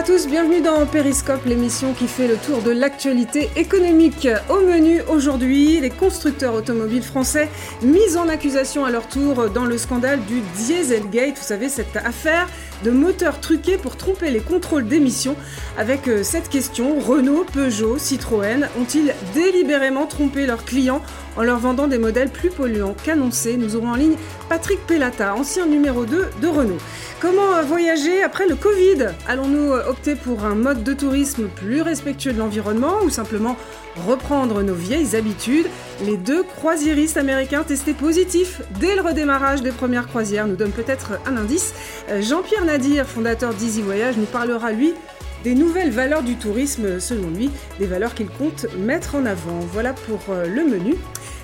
à tous, bienvenue dans Périscope, l'émission qui fait le tour de l'actualité économique. Au menu aujourd'hui, les constructeurs automobiles français mis en accusation à leur tour dans le scandale du Dieselgate. Vous savez, cette affaire de moteurs truqués pour tromper les contrôles d'émissions. Avec euh, cette question, Renault, Peugeot, Citroën ont-ils délibérément trompé leurs clients en leur vendant des modèles plus polluants qu'annoncés? Nous aurons en ligne Patrick Pellata, ancien numéro 2 de Renault. Comment euh, voyager après le Covid? Allons-nous euh, opter pour un mode de tourisme plus respectueux de l'environnement ou simplement reprendre nos vieilles habitudes? Les deux croisiéristes américains testés positifs dès le redémarrage des premières croisières nous donnent peut-être un indice. Jean-Pierre Nadir, fondateur d'Easy Voyage, nous parlera lui des nouvelles valeurs du tourisme selon lui, des valeurs qu'il compte mettre en avant. Voilà pour le menu.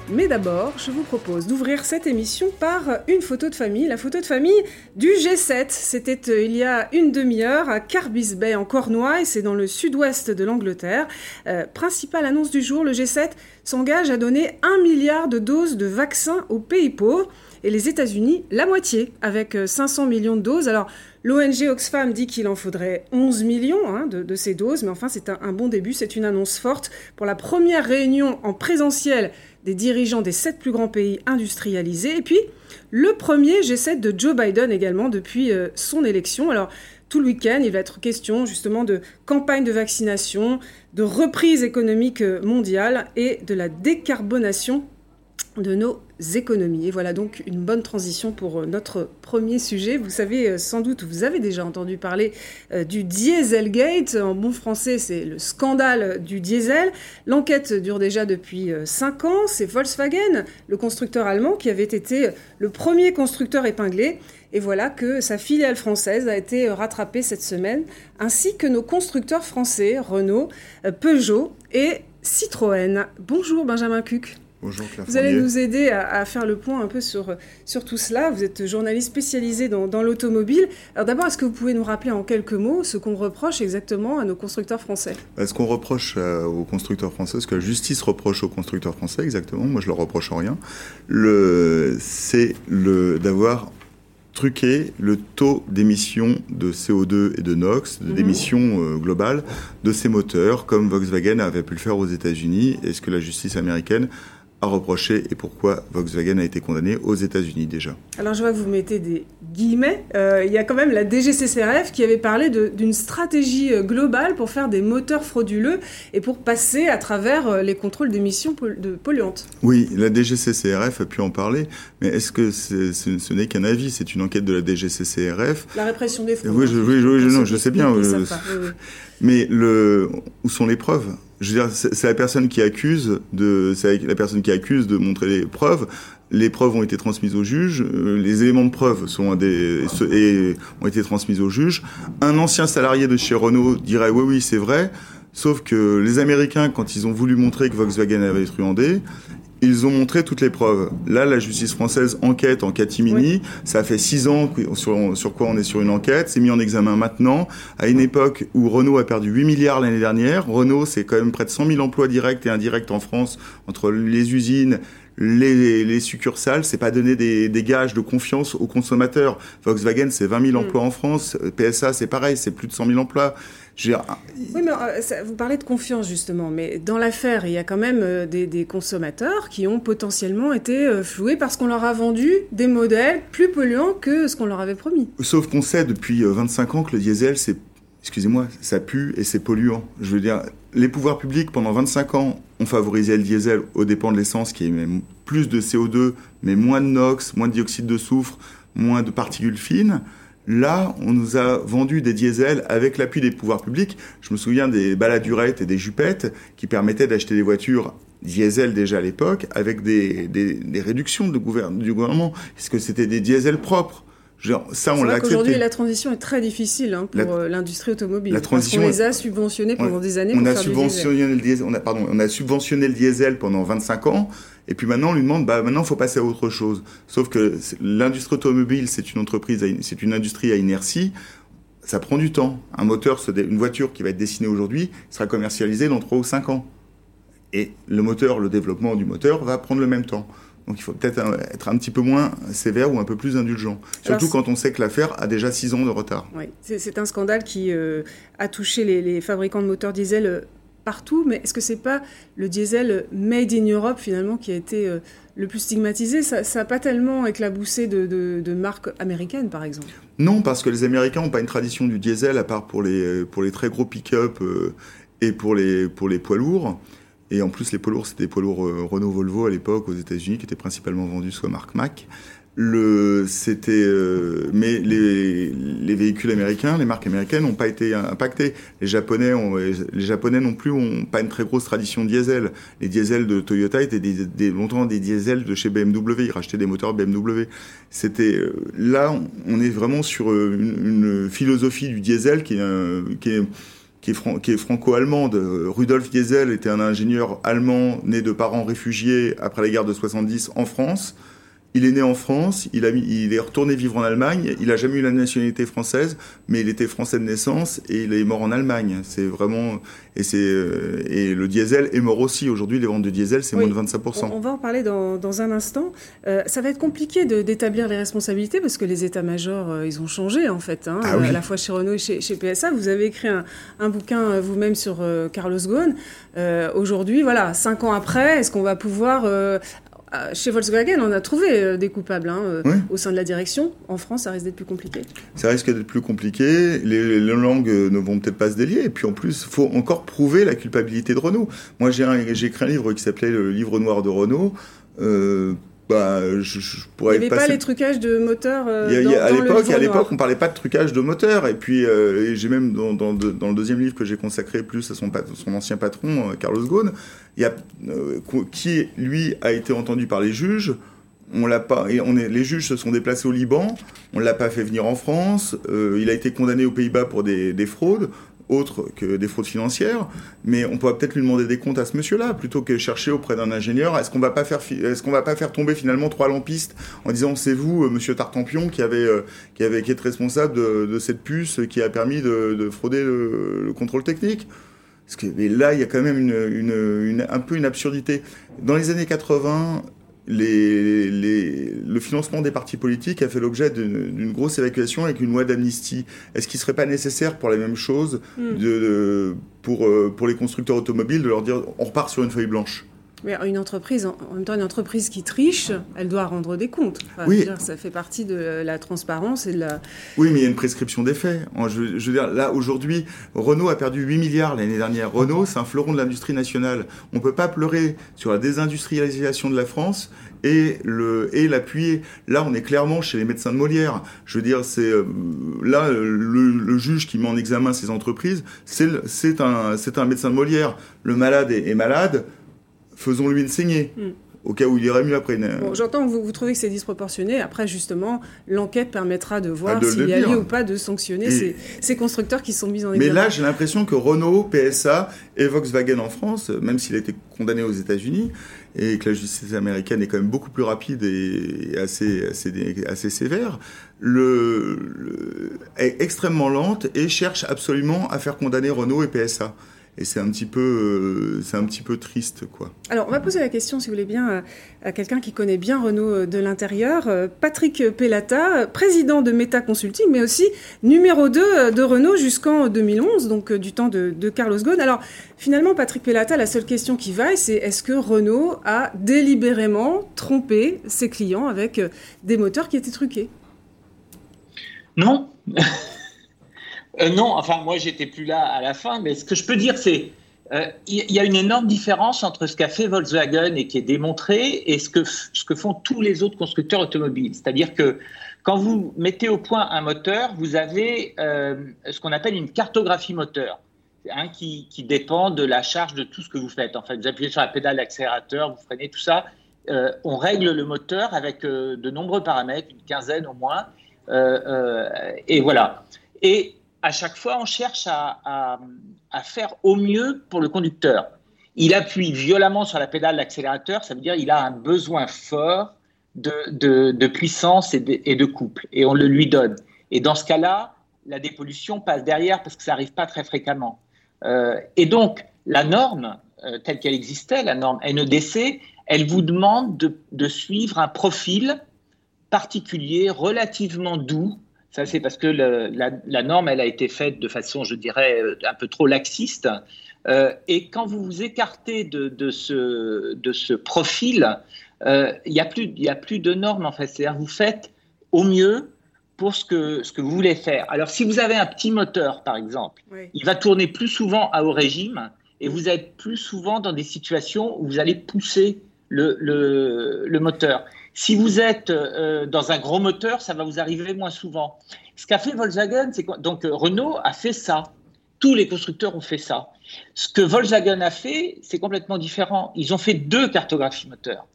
Mais d'abord, je vous propose d'ouvrir cette émission par une photo de famille, la photo de famille du G7. C'était euh, il y a une demi-heure à Carbis Bay en Cornouailles, c'est dans le sud-ouest de l'Angleterre. Euh, principale annonce du jour, le G7 s'engage à donner un milliard de doses de vaccins aux pays pauvres et les États-Unis la moitié, avec 500 euh, millions de doses. Alors, l'ONG Oxfam dit qu'il en faudrait 11 millions hein, de, ces doses, mais enfin, c'est un, bon début, c'est une annonce forte pour la première réunion en présentiel des dirigeants des sept plus grands pays industrialisés. Et puis, le premier G7 de Joe Biden également depuis euh, son élection. Alors, tout le week-end, il va être question justement de campagne de vaccination, de reprise économique euh, mondiale et de la décarbonation de nos économies. Et voilà donc une bonne transition pour euh, notre premier sujet. Vous savez euh, sans doute, vous avez déjà entendu parler euh, du Dieselgate. En bon français, c'est le scandale du diesel. L'enquête dure déjà depuis 5 ans. C'est Volkswagen, le constructeur allemand, qui avait été le premier constructeur épinglé. Et voilà que sa filiale française a été rattrapée cette semaine, ainsi que nos constructeurs français, Renault, Peugeot et Citroën. Bonjour Benjamin Cuc. Bonjour Claire Vous allez nous aider à, faire le point un peu sur, sur tout cela. Vous êtes journaliste spécialisé dans, dans l'automobile. Alors d'abord, est-ce que vous pouvez nous rappeler en quelques mots ce qu'on reproche exactement à nos constructeurs français? Bah, Ce qu'on reproche euh, aux constructeurs français, ce que la justice reproche aux constructeurs français exactement, moi je leur reproche en rien, c'est d'avoir truqué le taux d'émission de CO2 et de NOx, mhm. d'émission euh, globale de ces moteurs, comme Volkswagen avait pu le faire aux États-Unis, et ce que la justice américaine à reprocher et pourquoi Volkswagen a été condamné aux États-Unis déjà. Alors je vois que vous mettez des guillemets. Euh, il y a quand même la DGCCRF qui avait parlé d'une stratégie euh, globale pour faire des moteurs frauduleux et pour passer à travers euh, les contrôles d'émissions polluantes. Oui, la DGCCRF a pu en parler, mais est-ce que ce n'est qu'un avis C'est une enquête de la DGCCRF. La répression des fraudes. Oui, je, oui, non, je sais bien. Mais le, où sont les preuves? C'est la personne qui accuse de, montrer les preuves. Les preuves ont été transmises au juge, euh, les éléments de preuve sont ont été transmis au juge. Un ancien salarié de chez Renault dirait oui, oui, c'est vrai. Sauf que les Américains, quand ils ont voulu montrer que Volkswagen avait truandé, ils ont montré toutes les preuves. Là, la justice française enquête en catimini. Ça fait six ans sur, sur quoi on est sur une enquête. C'est mis en examen maintenant, à une époque où Renault a perdu 8 milliards l'année dernière. Renault, c'est quand même près de 100 000 emplois directs et indirects en France, entre les usines, les, les succursales, c'est pas donner des, des, gages de confiance aux consommateurs. Volkswagen, c'est 20 000 mm. emplois en France. PSA, c'est pareil, c'est plus de 100 000 emplois. Oui, mais euh, vous parlez de confiance justement, mais dans l'affaire, il y a quand même euh, des, consommateurs qui ont potentiellement été euh, floués parce qu'on leur a vendu des modèles plus polluants que ce qu'on leur avait promis. Sauf qu'on sait depuis 25 ans que le diesel, c'est, excusez-moi, ça pue et c'est polluant. Je veux dire, les pouvoirs publics pendant 25 ans ont favorisé le diesel aux dépens de l'essence qui émet plus de CO2, mais moins de NOx, moins de dioxyde de soufre, moins de particules fines. Là, on nous a vendu des diesels avec l'appui des pouvoirs publics. Je me souviens des baladurettes et des jupettes qui permettaient d'acheter des voitures diesel déjà à l'époque avec des, réductions du gouvernement. Est-ce que c'était des diesels propres? Ça, on l'a Aujourd'hui, la transition est très difficile hein, pour euh, l'industrie automobile. La transition, parce on les a subventionnés pendant des années. On a subventionné le diesel. On a, pardon, on a subventionné le diesel pendant 25 ans. Et puis maintenant, on lui demande, bah maintenant, il faut passer à autre chose. Sauf que l'industrie automobile, c'est une entreprise, c'est une industrie à inertie. Ça prend du temps. Un moteur, une voiture qui va être dessinée aujourd'hui, sera commercialisée dans 3 ou 5 ans. Et le moteur, le développement du moteur va prendre le même temps. Donc il faut peut-être être un petit peu moins sévère ou un peu plus indulgent. Surtout quand on sait que l'affaire a déjà 6 ans de retard. Oui, c'est un scandale qui euh, a touché les, fabricants de moteurs diesel euh, partout, mais est-ce que c'est pas le diesel made in Europe finalement qui a été euh, le plus stigmatisé? Ça n'a pas tellement éclaboussé de, de, marques américaines par exemple? Non, parce que les Américains n'ont pas une tradition du diesel à part pour les, pour les très gros pick-up et pour les, pour les poids lourds. Et en plus, les poids lourds, c'était des poids lourds euh, Renault Volvo à l'époque aux États-Unis qui étaient principalement vendus soit marque Mac. Le, c'était, euh, mais les, les, véhicules américains, les marques américaines n'ont pas été impactés. Les Japonais, ont, les Japonais non plus ont pas une très grosse tradition diesel. Les diesels de Toyota étaient des, longtemps des diesels de chez BMW. Ils rachetaient des moteurs BMW. C'était euh, là, on est vraiment sur une, une philosophie du diesel qui est, qui est qui est, franco-allemande. Rudolf Diesel était un ingénieur allemand né de parents réfugiés après la guerre de 70 en France. Il est né en France, il, a il est retourné vivre en Allemagne, il n'a jamais eu la nationalité française, mais il était français de naissance et il est mort en Allemagne. C'est vraiment et c'est euh, et le diesel est mort aussi. Aujourd'hui, les ventes de diesel c'est moins de 25% on, va en parler dans, dans un instant. Euh, ça va être compliqué d'établir les responsabilités parce que les états-majors euh, ils ont changé en fait, hein, ah à la fois chez Renault et chez, chez PSA. Vous avez écrit un, un bouquin vous-même sur Carlos Ghosn. Aujourd'hui, voilà, cinq ans après, est-ce qu'on va pouvoir chez Volkswagen, on a trouvé euh, des coupables hein, euh, au sein de la direction. En France, ça risque d'être plus compliqué. Ça risque d'être plus compliqué. Les, langues ne vont peut-être pas se délier. Et puis en plus, il faut encore prouver la culpabilité de Renault. Moi, j'ai écrit un livre qui s'appelait Le livre noir de Renault bah, je, pourrais il n'y avait pas les trucages de moteurs euh, à l'époque, à l'époque, on parlait pas de trucage de moteurs. Et puis, euh, j'ai même dans, dans, dans, le deuxième livre que j'ai consacré plus à son, son ancien patron, euh, Carlos Ghosn, il y a, qui lui a été entendu par les juges. On l'a pas, et on est, les juges se sont déplacés au Liban. On l'a pas fait venir en France. il a été condamné aux Pays-Bas pour des, des fraudes autre que des fraudes financières, mais on pourrait peut-être lui demander des comptes à ce monsieur-là plutôt que chercher auprès d'un ingénieur. Est-ce qu'on va est-ce va pas faire tomber finalement trois lampistes en disant c'est vous, euh, monsieur Tartampion, qui avait, euh, qui avait, qui responsable de, cette puce qui a permis de, frauder le, contrôle technique? Parce que, là, il y a quand même un peu une absurdité. Dans les années 80, les, le financement des partis politiques a fait l'objet d'une grosse évacuation avec une loi d'amnistie. Est-ce qu'il ne serait pas nécessaire pour la même chose hmm. de, pour, euh, pour les constructeurs automobiles de leur dire on repart sur une feuille blanche? Mais une entreprise, en même temps, une entreprise qui triche, elle doit rendre des comptes. oui. ça fait partie de la transparence et de la. Oui, mais il y a une prescription des faits. Je, je veux dire, là, aujourd'hui, Renault a perdu 8 milliards l'année dernière. Renault, c'est un fleuron de l'industrie nationale. On ne peut pas pleurer sur la désindustrialisation de la France et le et l'appuyer. Là, on est clairement chez les médecins de Molière. Je veux dire, c'est euh, là le, juge qui met en examen ces entreprises, c'est un c'est un médecin de Molière. Le malade est malade faisons-lui une saignée. Hmm. Au cas où il irait mieux après. Bon, J'entends que vous, trouvez que c'est disproportionné. Après, justement, l'enquête permettra de voir ah, s'il y a lieu ou pas de sanctionner ces, constructeurs qui sont mis en examen. Mais là, j'ai l'impression que Renault, PSA et Volkswagen en France, même s'il a été condamné aux États-Unis, et que la justice américaine est quand même beaucoup plus rapide et assez, assez, assez sévère, le, est extrêmement lente et cherche absolument à faire condamner Renault et PSA et c'est un petit peu euh, c'est un petit peu triste quoi. Alors on va poser la question si vous voulez bien à, quelqu'un qui connaît bien Renault euh, de l'intérieur, euh, Patrick Pellata, président de Meta Consulting mais aussi numéro 2 de Renault jusqu'en 2011 donc du temps de, Carlos Ghosn. Alors finalement Patrick Pellata la seule question qui vaille c'est est-ce que Renault a délibérément trompé ses clients avec des moteurs qui étaient truqués? Non. Euh, non, enfin, moi, j'étais plus là à la fin, mais ce que je peux dire, c'est euh, il y a une énorme différence entre ce qu'a fait Volkswagen et qui est démontré et ce que, ce que font tous les autres constructeurs automobiles. C'est-à-dire que quand vous mettez au point un moteur, vous avez euh, ce qu'on appelle une cartographie moteur. Qui, qui, dépend de la charge de tout ce que vous faites. En fait, vous appuyez sur la pédale d'accélérateur, vous freinez, tout ça. on règle le moteur avec de nombreux paramètres, une quinzaine au moins. et voilà. Et à chaque fois, on cherche à, faire au mieux pour le conducteur. Il appuie violemment sur la pédale d'accélérateur, ça veut dire qu'il a un besoin fort de, puissance et de, couple, et on le lui donne. Et dans ce cas-là, la dépollution passe derrière parce que ça n'arrive pas très fréquemment. Euh, et donc, la norme, telle qu'elle existait, la norme NEDC, elle vous demande de, suivre un profil particulier, relativement doux. Ça, c'est parce que la, norme, elle a été faite de façon, je dirais, un peu trop laxiste. et quand vous vous écartez de, ce, de ce profil, il n'y a, plus, a plus de normes, en fait. C'est-à-dire, vous faites au mieux pour ce que, ce que vous voulez faire. Alors, si vous avez un petit moteur, par exemple, il va tourner plus souvent à haut régime et vous êtes plus souvent dans des situations où vous allez pousser le, le, moteur. Si vous êtes euh, dans un gros moteur, ça va vous arriver moins souvent. Ce qu'a fait Volkswagen, c'est donc euh, Renault a fait ça. Tous les constructeurs ont fait ça. Ce que Volkswagen a fait, c'est complètement différent. Ils ont fait deux cartographies moteurs.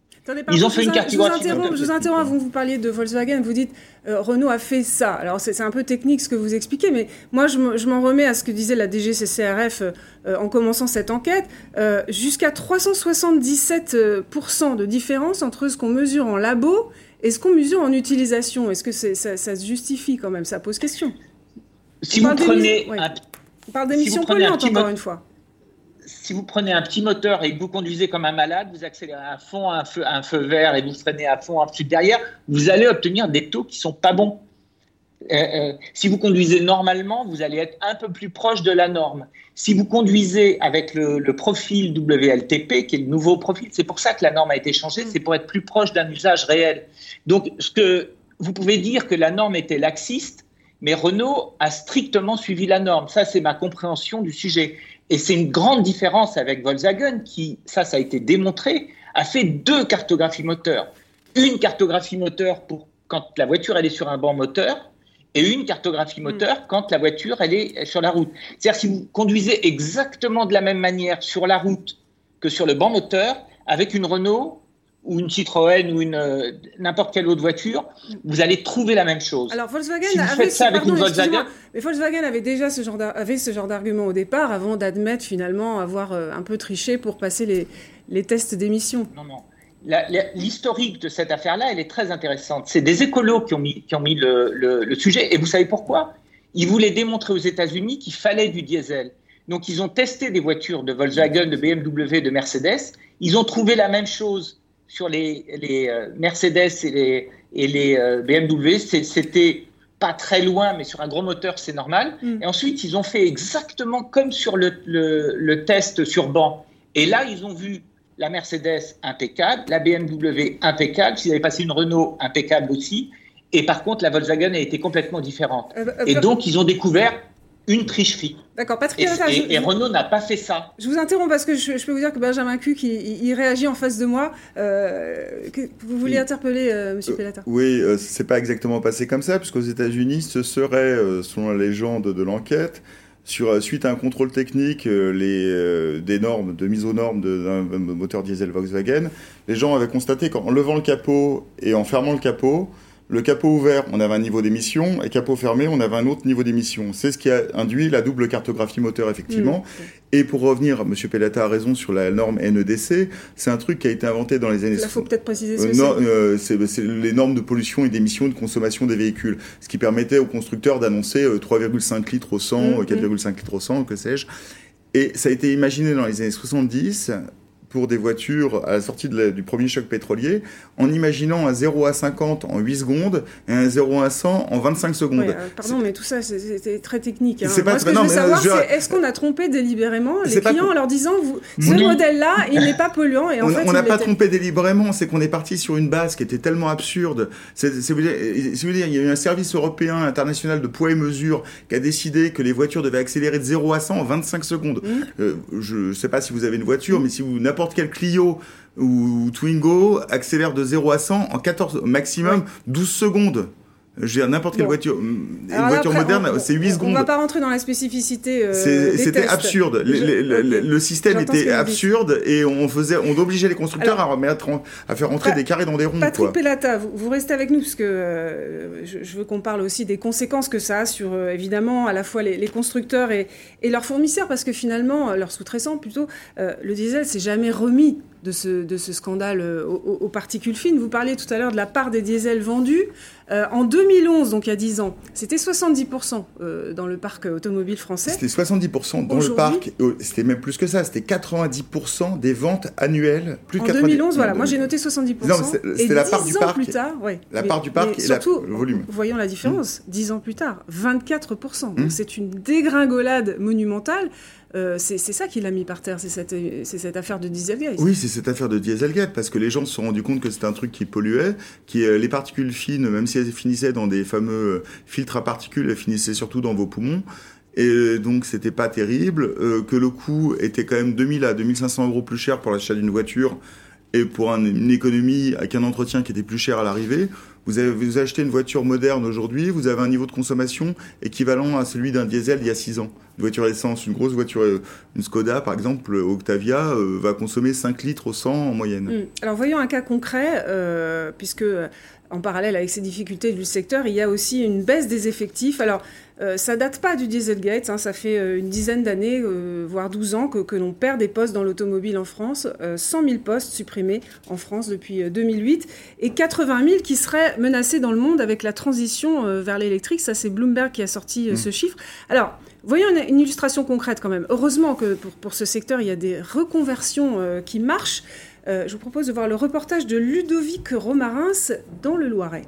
Ils ont fait une cartographie. Je vous interromps, vous, vous parliez de Volkswagen, vous dites euh, Renault a fait ça. Alors c'est un peu technique ce que vous expliquez, mais moi je m'en remets à ce que disait la DGCCRF euh, en commençant cette enquête. Euh, jusqu'à 377% de différence entre ce qu'on mesure en labo et ce qu'on mesure en utilisation. Est-ce que ça, ça, se justifie quand même? Ça pose question. Si vous prenez. On parle d'émissions polluantes, encore une fois si vous prenez un petit moteur et que vous conduisez comme un malade, vous accélérez à fond un feu, un feu vert et vous freinez à fond ensuite derrière, vous allez obtenir des taux qui sont pas bons. Euh, euh, si vous conduisez normalement, vous allez être un peu plus proche de la norme. Si vous conduisez avec le, profil WLTP, qui est le nouveau profil, c'est pour ça que la norme a été changée, c'est pour être plus proche d'un usage réel. Donc, vous pouvez dire que la norme était laxiste, mais Renault a strictement suivi la norme. Ça, c'est ma compréhension du sujet. Et c'est une grande différence avec Volkswagen qui, ça, ça a été démontré, a fait deux cartographies moteurs. Une cartographie moteur pour quand la voiture elle est sur un banc moteur et une cartographie moteur mm. quand la voiture elle est sur la route. C'est-à-dire si vous conduisez exactement de la même manière sur la route que sur le banc moteur avec une Renault, ou une Citroën ou une euh, n'importe quelle autre voiture, vous allez trouver la même chose. Alors Volkswagen avait ça avec une Volkswagen, mais Volkswagen avait déjà ce genre avait ce genre d'argument au départ avant d'admettre finalement avoir euh, un peu triché pour passer les, les tests d'émission. Non non. L'historique de cette affaire-là, elle est très intéressante. C'est des écolos qui ont mis, qui ont mis le, le, sujet. Et vous savez pourquoi? Ils voulaient démontrer aux États-Unis qu'il fallait du diesel. Donc, ils ont testé des voitures de Volkswagen, de BMW, de Mercedes. Ils ont trouvé la même chose sur les, euh, Mercedes et les, et les euh, BMW, c'était pas très loin, mais sur un gros moteur, c'est normal. Mm. Et ensuite, ils ont fait exactement comme sur le, le, test sur banc. Et là, ils ont vu la Mercedes impeccable, la BMW impeccable, s'ils avaient passé une Renault impeccable aussi. Et par contre, la Volkswagen a été complètement différente. Euh, et donc, ils ont découvert une tricherie. D'accord, Patrick. Et, Renault n'a pas fait ça. Je vous interromps parce que je, peux vous dire que Benjamin Cuc, il, réagit en face de moi. Euh, vous vouliez interpeller euh, Monsieur euh, Oui, euh, c'est pas exactement passé comme ça, puisqu'aux États-Unis, ce serait, selon la légende de l'enquête, sur, suite à un contrôle technique les, des normes, de mise aux normes d'un moteur diesel Volkswagen, les gens avaient constaté qu'en levant le capot et en fermant le capot, le capot ouvert, on avait un niveau d'émission, et capot fermé, on avait un autre niveau d'émission. C'est ce qui a induit la double cartographie moteur, effectivement. Mmh. Et pour revenir, M. Pellata a raison sur la norme NEDC, c'est un truc qui a été inventé dans les années... Il faut peut-être préciser ce euh, c'est. les normes de pollution et d'émission de consommation des véhicules, ce qui permettait aux constructeurs d'annoncer 3,5 euh, litres au 100, 4,5 mmh, mmh. litres au 100, que sais-je. Et ça a été imaginé dans les années 70 pour des voitures à la sortie du premier choc pétrolier en imaginant un 0 à 50 en 8 secondes et un 0 à 100 en 25 secondes. Euh, pardon, mais tout ça, c'était très technique. Hein. Moi, ce que je veux savoir, c'est est-ce qu'on a trompé délibérément les clients en leur disant vous, ce modèle-là, il n'est pas polluant et en on, n'a pas trompé délibérément, c'est qu'on est parti sur une base qui était tellement absurde. C'est vous dire, vous dire, il y a eu un service européen international de poids et mesure qui a décidé que les voitures devaient accélérer de 0 à 100 en 25 secondes. Mmh. Euh, je ne sais pas si vous avez une voiture, mais si vous n'importe n'importe quel Clio ou Twingo accélère de 0 à 100 en 14, maximum 12 secondes. Je veux dire, n'importe quelle voiture, une voiture moderne, c'est 8 secondes. On ne va pas rentrer dans la spécificité. Euh, C'était absurde. le, système était absurde et on faisait, on obligeait les constructeurs à remettre, à faire rentrer des carrés dans des ronds. Patrick Pellata, vous, restez avec nous parce que euh, je, veux qu'on parle aussi des conséquences que ça a sur euh, évidemment à la fois les, constructeurs et, et, leurs fournisseurs parce que finalement leurs sous-traitants plutôt, le diesel s'est jamais remis de ce, de ce scandale aux, particules fines. Vous parliez tout à l'heure de la part des diesels vendus. en 2011, donc il y a 10 ans, c'était 70% dans le parc automobile français. C'était 70% dans le parc, c'était même plus que ça, c'était 90% des ventes annuelles. Plus en 2011, voilà, moi j'ai noté 70%. c'était la part du parc. plus tard, ouais. La part du parc et surtout, le volume. Voyons la différence, 10 ans plus tard, 24%. Donc c'est une dégringolade monumentale. Euh, c'est ça qui l'a mis par terre, c'est cette, affaire de Dieselgate. Oui, c'est cette affaire de Dieselgate, parce que les gens se sont rendus compte que c'était un truc qui polluait, qui euh, les particules fines, même si elles finissaient dans des fameux euh, filtres à particules, elles finissaient surtout dans vos poumons. Et donc c'était pas terrible, que le coût était quand même 2000 à 2500 euros plus cher pour l'achat d'une voiture et pour une économie avec un entretien qui était plus cher à l'arrivée. Vous, vous achetez une voiture moderne aujourd'hui, vous avez un niveau de consommation équivalent à celui d'un diesel il y a 6 ans. Une voiture essence, une grosse voiture, euh, une Skoda par exemple, Octavia, euh, va consommer 5 litres au 100 en moyenne. Hmm. Alors voyons un cas concret, euh, puisque en parallèle avec ces difficultés du secteur, il y a aussi une baisse des effectifs. Alors, euh, ça date pas du Dieselgate, hein, ça fait euh, une dizaine d'années, euh, voire 12 ans, que, l'on perd des postes dans l'automobile en France. 100 000 postes supprimés en France depuis 2008 et 80 000 qui seraient menacés dans le monde avec la transition vers l'électrique. Ça, c'est Bloomberg qui a sorti mmh. ce chiffre. Alors, voyons une, illustration concrète quand même. Heureusement que pour, ce secteur, il y a des reconversions qui marchent. Euh, je vous propose de voir le reportage de Ludovic Romarins dans le Loiret.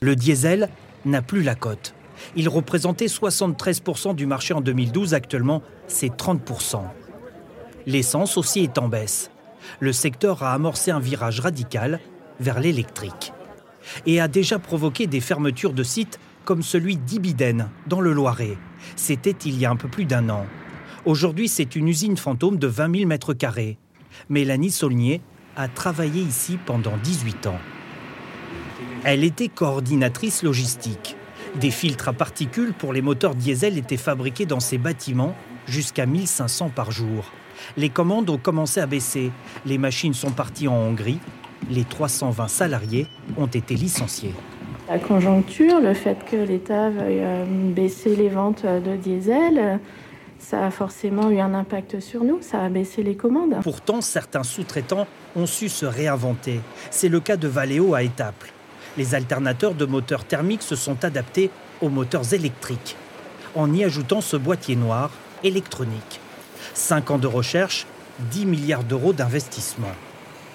Le diesel n'a plus la cote. Il représentait 73% du marché en 2012, actuellement c'est 30%. L'essence aussi est en baisse. Le secteur a amorcé un virage radical vers l'électrique et a déjà provoqué des fermetures de sites comme celui d'Ibiden dans le Loiret. C'était il y a un peu plus d'un an. Aujourd'hui, c'est une usine fantôme de 20 000 mètres carrés. Mélanie Saulnier a travaillé ici pendant 18 ans. Elle était coordinatrice logistique. Des filtres à particules pour les moteurs diesel étaient fabriqués dans ces bâtiments jusqu'à 1500 par jour. Les commandes ont commencé à baisser. Les machines sont parties en Hongrie. Les 320 salariés ont été licenciés. La conjoncture, le fait que l'État veuille euh, baisser les ventes de diesel, ça a forcément eu un impact sur nous, ça a baissé les commandes. Pourtant, certains sous-traitants ont su se réinventer. C'est le cas de Valeo à Étaples. Les alternateurs de moteurs thermiques se sont adaptés aux moteurs électriques, en y ajoutant ce boîtier noir électronique. Cinq ans de recherche, 10 milliards d'euros d'investissement.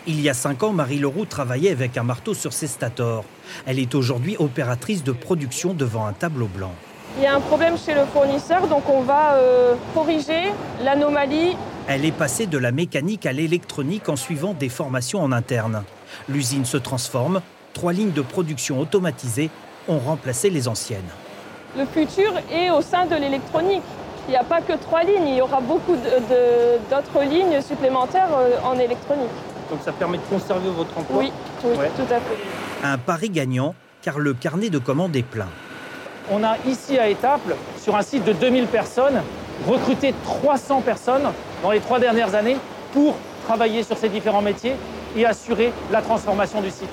Il y a cinq ans, Marie Leroux travaillait avec un marteau sur ses stators. Elle est aujourd'hui opératrice de production devant un tableau blanc. Il y a un problème chez le fournisseur, donc on va euh, corriger l'anomalie. Elle est passée de la mécanique à l'électronique en suivant des formations en interne. L'usine se transforme, trois lignes de production automatisées ont remplacé les anciennes. Le futur est au sein de l'électronique. Il n'y a pas que trois lignes, il y aura beaucoup d'autres lignes supplémentaires euh, en électronique. Donc ça permet de conserver votre emploi Oui, tout à fait. Un pari gagnant car le carnet de commandes est plein on a ici à Étaples, sur un site de 2000 personnes, recruté 300 personnes dans les trois dernières années pour travailler sur ces différents métiers et assurer la transformation du site.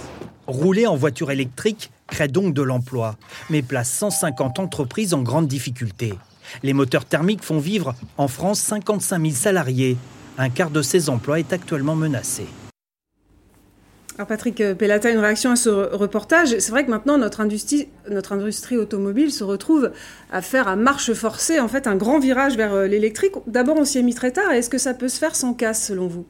Rouler en voiture électrique crée donc de l'emploi, mais place 150 entreprises en grande difficulté. Les moteurs thermiques font vivre en France 55 000 salariés. Un quart de ces emplois est actuellement menacé. Alors Patrick Pellata, une réaction à ce reportage. C'est vrai que maintenant notre industrie, automobile se retrouve à faire à marche forcée en fait un grand virage vers euh, l'électrique. D'abord, on s'y est mis très tard. Est-ce que ça peut se faire sans casse selon vous?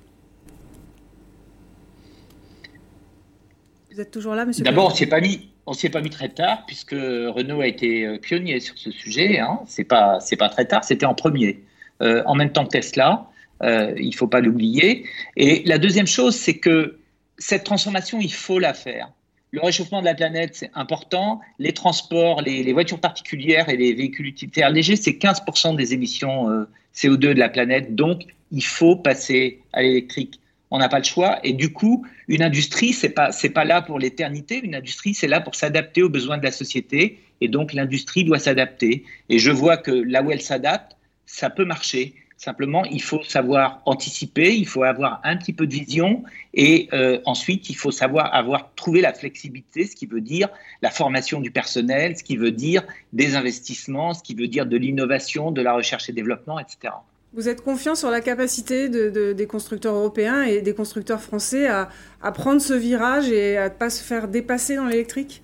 Vous êtes toujours là, monsieur D'abord, on s'y est pas mis. On s'y est pas mis très tard puisque Renault a été euh, pionnier sur ce sujet. Hein. C'est pas c'est pas très tard. C'était en premier, euh, en même temps que Tesla. Euh, il faut pas l'oublier. Et la deuxième chose, c'est que cette transformation, il faut la faire. Le réchauffement de la planète, c'est important. Les transports, les, voitures particulières et les véhicules utilitaires légers, c'est 15% des émissions euh, CO2 de la planète. Donc, il faut passer à l'électrique. On n'a pas le choix. Et du coup, une industrie, c'est pas c'est pas là pour l'éternité. Une industrie, c'est là pour s'adapter aux besoins de la société. Et donc, l'industrie doit s'adapter. Et je vois que là où elle s'adapte, ça peut marcher. Simplement, il faut savoir anticiper, il faut avoir un petit peu de vision et euh, ensuite, il faut savoir avoir trouvé la flexibilité, ce qui veut dire la formation du personnel, ce qui veut dire des investissements, ce qui veut dire de l'innovation, de la recherche et développement, etc. Vous êtes confiant sur la capacité des constructeurs européens et des constructeurs français à, prendre ce virage et à ne pas se faire dépasser dans l'électrique?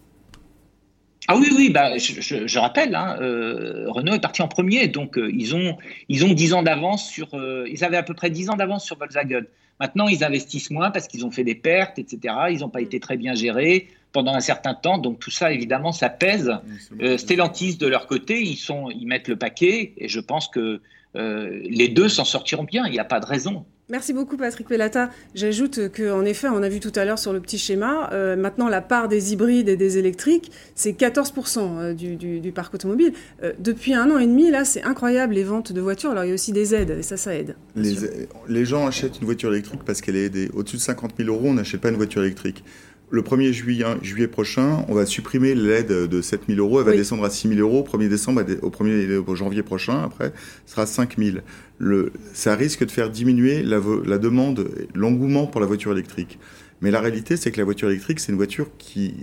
Ah oui, oui, bah, je, rappelle, hein, euh, Renault est parti en premier, donc euh, ils ont ils ont 10 ans d'avance sur, euh, ils avaient à peu près 10 ans d'avance sur Volkswagen. Maintenant, ils investissent moins parce qu'ils ont fait des pertes, etc. Ils n'ont pas été très bien gérés pendant un certain temps, donc tout ça, évidemment, ça pèse. Stellantis, de leur côté, ils sont, ils mettent le paquet, et je pense que les deux s'en sortiront bien. Il n'y a pas de raison. Merci beaucoup Patrick Pellata. J'ajoute qu'en effet, on a vu tout à l'heure sur le petit schéma, euh, maintenant la part des hybrides et des électriques, c'est 14% euh, du, parc automobile. Euh, depuis un an et demi, là, c'est incroyable les ventes de voitures. Alors il y a aussi des aides et ça, ça aide. Les, gens achètent une voiture électrique parce qu'elle est aidée. Au-dessus de 50 000 euros, on n'achète pas une voiture électrique le 1er juillet, juillet, prochain, on va supprimer l'aide de 7 000 euros. Elle va descendre à 6 000 euros au 1er décembre, au 1er janvier prochain. Après, ce sera 5 000. Le, ça risque de faire diminuer la, la demande, l'engouement pour la voiture électrique. Mais la réalité, c'est que la voiture électrique, c'est une voiture qui,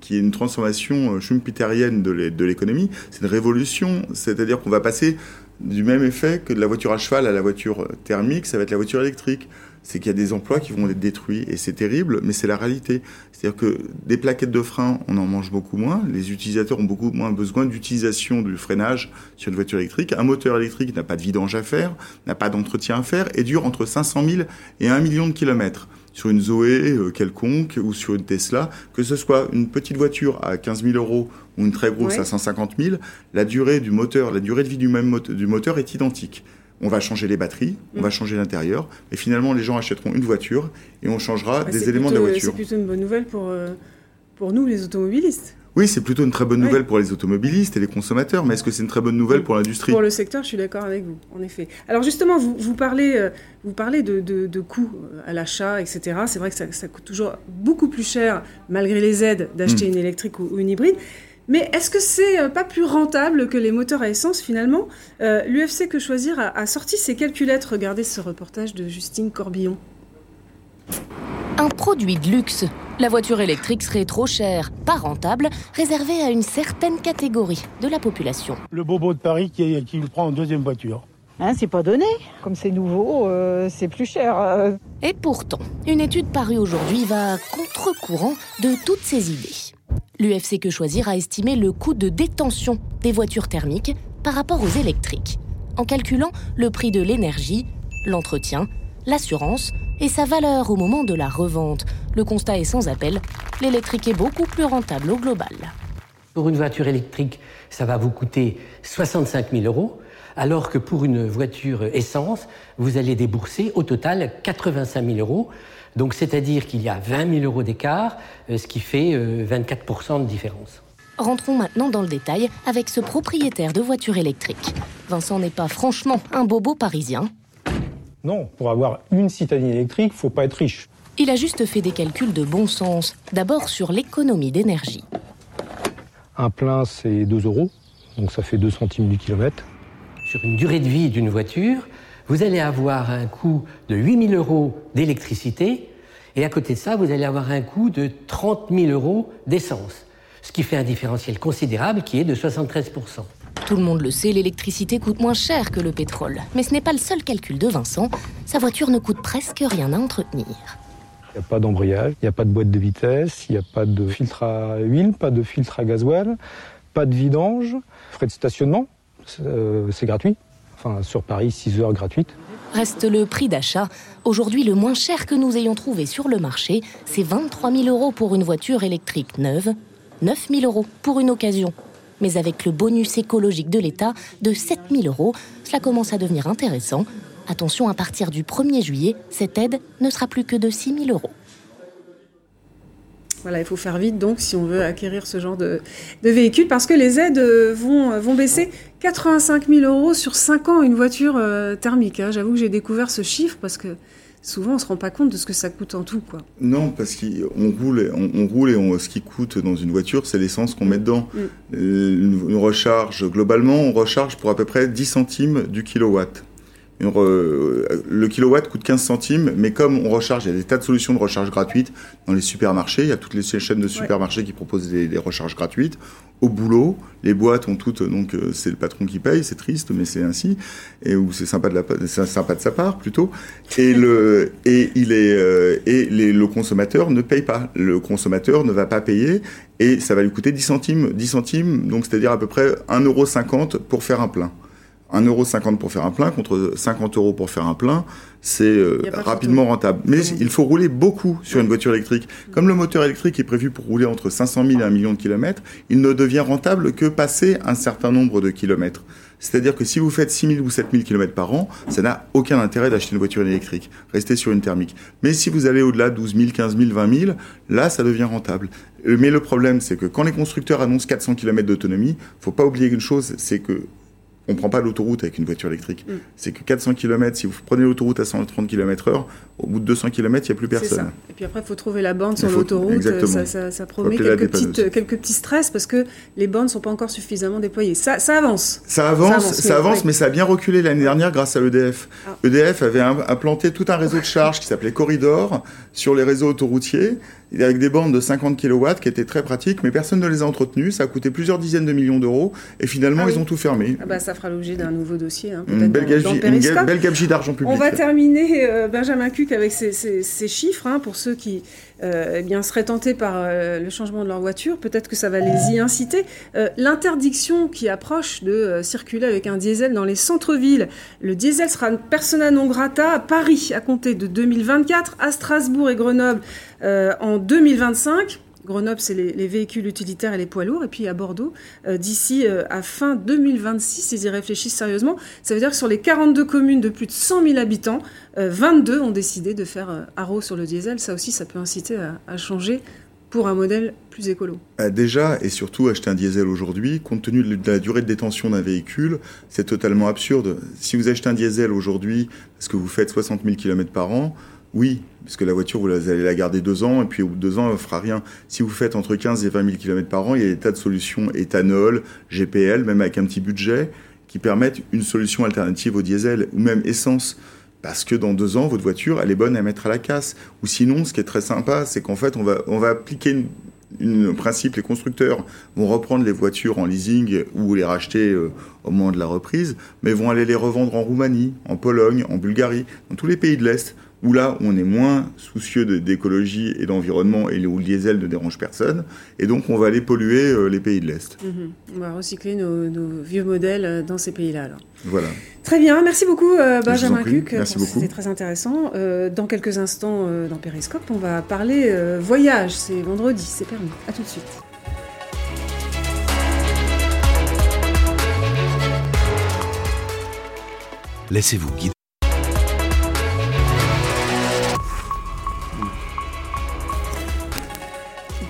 qui est une transformation euh, schumpeterienne de l'économie. C'est une révolution. C'est-à-dire qu'on va passer du même effet que de la voiture à cheval à la voiture thermique, ça va être la voiture électrique c'est qu'il y a des emplois qui vont être détruits. Et c'est terrible, mais c'est la réalité. C'est-à-dire que des plaquettes de frein, on en mange beaucoup moins. Les utilisateurs ont beaucoup moins besoin d'utilisation du freinage sur une voiture électrique. Un moteur électrique n'a pas de vidange à faire, n'a pas d'entretien à faire et dure entre 500 000 et 1 million de kilomètres. Sur une Zoé euh, quelconque ou sur une Tesla, que ce soit une petite voiture à 15 000 euros ou une très grosse à 150 000, la durée du moteur, la durée de vie du même du moteur est identique on va changer les batteries, on va mm. changer l'intérieur, mais finalement les gens achèteront une voiture et on changera ah, des éléments de la voiture. C'est plutôt une bonne nouvelle pour, euh, pour nous les automobilistes. Oui, c'est plutôt une très bonne nouvelle pour les automobilistes et les consommateurs, mais est-ce que c'est une très bonne nouvelle pour l'industrie? Pour le secteur, je suis d'accord avec vous, en effet. Alors justement, vous, vous parlez, euh, vous parlez de, de, coûts euh, à l'achat, etc. C'est vrai que ça, coûte toujours beaucoup plus cher, malgré les aides, d'acheter mm. une électrique ou une hybride. Mais est-ce que c'est euh, pas plus rentable que les moteurs à essence finalement? Euh, L'UFC Que Choisir a, sorti ses calculettes. Regardez ce reportage de Justine Corbillon. Un produit de luxe. La voiture électrique serait trop chère, pas rentable, réservée à une certaine catégorie de la population. Le bobo de Paris qui, qui le prend en deuxième voiture. Hein, c'est pas donné. Comme c'est nouveau, euh, c'est plus cher. Et pourtant, une étude parue aujourd'hui va contre-courant de toutes ces idées. L'UFC Que Choisir a estimé le coût de détention des voitures thermiques par rapport aux électriques, en calculant le prix de l'énergie, l'entretien, l'assurance et sa valeur au moment de la revente. Le constat est sans appel, l'électrique est beaucoup plus rentable au global. Pour une voiture électrique, ça va vous coûter 65 000 euros, alors que pour une voiture essence, vous allez débourser au total 85 000 euros. Donc c'est-à-dire qu'il y a 20 000 euros d'écart, euh, ce qui fait 24% euh, de différence. Rentrons maintenant dans le détail avec ce propriétaire de voiture électrique. Vincent n'est pas franchement un bobo parisien. Non, pour avoir une citadine électrique, faut pas être riche. Il a juste fait des calculs de bon sens. D'abord sur l'économie d'énergie. Un plein, c'est 2 euros, donc ça fait 2 centimes du kilomètre. Sur une durée de vie d'une voiture, vous allez avoir un coût de 8 000 euros d'électricité et à côté de ça, vous allez avoir un coût de 30 000 euros d'essence, ce qui fait un différentiel considérable qui est de 73% tout le monde le sait, l'électricité coûte moins cher que le pétrole. Mais ce n'est pas le seul calcul de Vincent. Sa voiture ne coûte presque rien à entretenir. Il n'y a pas d'embrayage, il n'y a pas de boîte de vitesse, il n'y a pas de filtre à huile, pas de filtre à gasoil, pas de vidange, frais de stationnement, c'est euh, gratuit enfin sur Paris, 6 heures gratuites. Reste le prix d'achat. Aujourd'hui, le moins cher que nous ayons trouvé sur le marché, c'est 23 000 euros pour une voiture électrique neuve, 9 000 euros pour une occasion. Mais avec le bonus écologique de l'État de 7 000 euros, cela commence à devenir intéressant. Attention, à partir du 1er juillet, cette aide ne sera plus que de 6 000 euros. Voilà, il faut faire vite donc si on veut acquérir ce genre de, de véhicule parce que les aides vont, vont baisser 85 000 euros sur 5 ans une voiture euh, thermique. Hein. J'avoue que j'ai découvert ce chiffre parce que souvent on se rend pas compte de ce que ça coûte en tout. Quoi. Non, parce qu'on roule, on, roule et ce qui coûte dans une voiture, c'est l'essence qu'on met dedans. Mm. Euh, une, recharge, globalement, on recharge pour à peu près 10 centimes du kilowatt. Le kilowatt coûte 15 centimes, mais comme on recharge, il y a des tas de solutions de recharge gratuites dans les supermarchés. Il y a toutes les chaînes de supermarchés qui proposent des, recharges gratuites. Au boulot, les boîtes ont toutes, donc euh, c'est le patron qui paye, c'est triste, mais c'est ainsi, et ou c'est sympa de la, sympa de sa part plutôt. Et le et il est euh, et les, le consommateur ne paye pas. Le consommateur ne va pas payer et ça va lui coûter 10 centimes, 10 centimes, donc c'est-à-dire à peu près 1,50€ pour faire un plein. 1,50€ pour faire un plein contre 50 euros pour faire un plein, c'est euh, rapidement rentable. Mais il faut rouler beaucoup sur une voiture électrique. Comme le moteur électrique est prévu pour rouler entre 500 000 et 1 million de kilomètres, il ne devient rentable que passer un certain nombre de kilomètres. C'est-à-dire que si vous faites 6 000 ou 7 000 km par an, ça n'a aucun intérêt d'acheter une voiture électrique. Restez sur une thermique. Mais si vous allez au-delà de 12 000, 15 000, 20 000, là, ça devient rentable. Euh, mais le problème, c'est que quand les constructeurs annoncent 400 km d'autonomie, faut pas oublier une chose, c'est que on ne prend pas l'autoroute avec une voiture électrique. Mm. C'est que 400 km, si vous prenez l'autoroute à 130 km/h, au bout de 200 km, il n'y a plus personne. Et puis après, il faut trouver la borne sur l'autoroute. Ça, ça, promet quelques, petites, quelques petits stress parce que les bornes ne sont pas encore suffisamment déployées. Ça, ça avance. Ça avance, ça avance, mais, ça a bien reculé l'année dernière grâce à EDF. EDF ah. e avait implanté tout un réseau de charge qui s'appelait Corridor sur les réseaux autoroutiers avec des bornes de 50 kW qui étaient très pratiques, mais personne ne les a entretenues. Ça a coûté plusieurs dizaines de millions d'euros et finalement, ah ils ont tout fermé. Ah bah, ça fera l'objet d'un nouveau dossier. Hein, une, belle gabegie, d'argent public. On va terminer, euh, Benjamin Cuc, avec ces, chiffres hein, pour ceux qui euh, eh bien, seraient tentés par euh, le changement de leur voiture. Peut-être que ça va les y inciter. L'interdiction qui approche de circuler avec un diesel dans les centres-villes. Le diesel sera persona non grata à Paris à compter de 2024, à Strasbourg et Grenoble en 2025. Grenoble, c'est les, véhicules utilitaires et les poids lourds. Et puis à Bordeaux, euh, d'ici euh, à fin 2026, ils y réfléchissent sérieusement. Ça veut dire que sur les 42 communes de plus de 100 000 habitants, 22 euh, ont décidé de faire haro sur le diesel. Ça aussi, ça peut inciter à, changer pour un modèle plus écolo Déjà, et surtout, acheter un diesel aujourd'hui, compte tenu de la durée de détention d'un véhicule, c'est totalement absurde. Si vous achetez un diesel aujourd'hui, parce que vous faites 60 000 km par an, oui, parce que la voiture, vous allez la garder deux ans, et puis au bout de deux ans, elle ne fera rien. Si vous faites entre 15 et 20 000 km par an, il y a des tas de solutions éthanol, GPL, même avec un petit budget, qui permettent une solution alternative au diesel, ou même essence. Parce que dans deux ans, votre voiture, elle est bonne à mettre à la casse. Ou sinon, ce qui est très sympa, c'est qu'en fait, on va, appliquer un principe, les constructeurs vont reprendre les voitures en leasing ou les racheter euh, au moment de la reprise, mais vont aller les revendre en Roumanie, en Pologne, en Bulgarie, dans tous les pays de l'Est où là, on est moins soucieux d'écologie et d'environnement et où le diesel ne dérange personne. Et donc, on va aller polluer euh, les pays de l'Est. Mhm. On va recycler nos, vieux modèles euh, dans ces pays-là. Voilà. Très bien. Merci beaucoup, euh, Benjamin Cuc. Merci beaucoup. C'était très intéressant. dans quelques instants, dans Périscope, on va parler voyage. C'est vendredi, c'est permis. À tout de suite. Laissez-vous guider.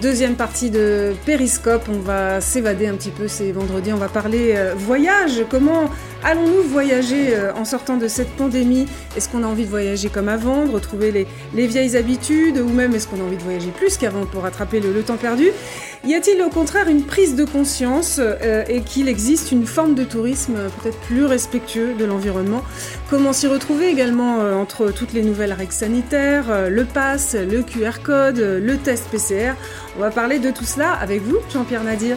Deuxième partie de Périscope, on va s'évader un petit peu, c'est vendredi, on va parler euh, voyage. Comment allons-nous voyager euh, en sortant de cette pandémie? Est-ce qu'on a envie de voyager comme avant, de retrouver les, vieilles habitudes, ou même est-ce qu'on a envie de voyager plus qu'avant pour rattraper le, temps perdu? Y a-t-il au contraire une prise de conscience euh, et qu'il existe une forme de tourisme peut-être plus respectueux de l'environnement? Comment s'y retrouver également entre toutes les nouvelles règles sanitaires, le pass, le QR code, le test PCR on va parler de tout cela avec vous, Jean-Pierre Nadir.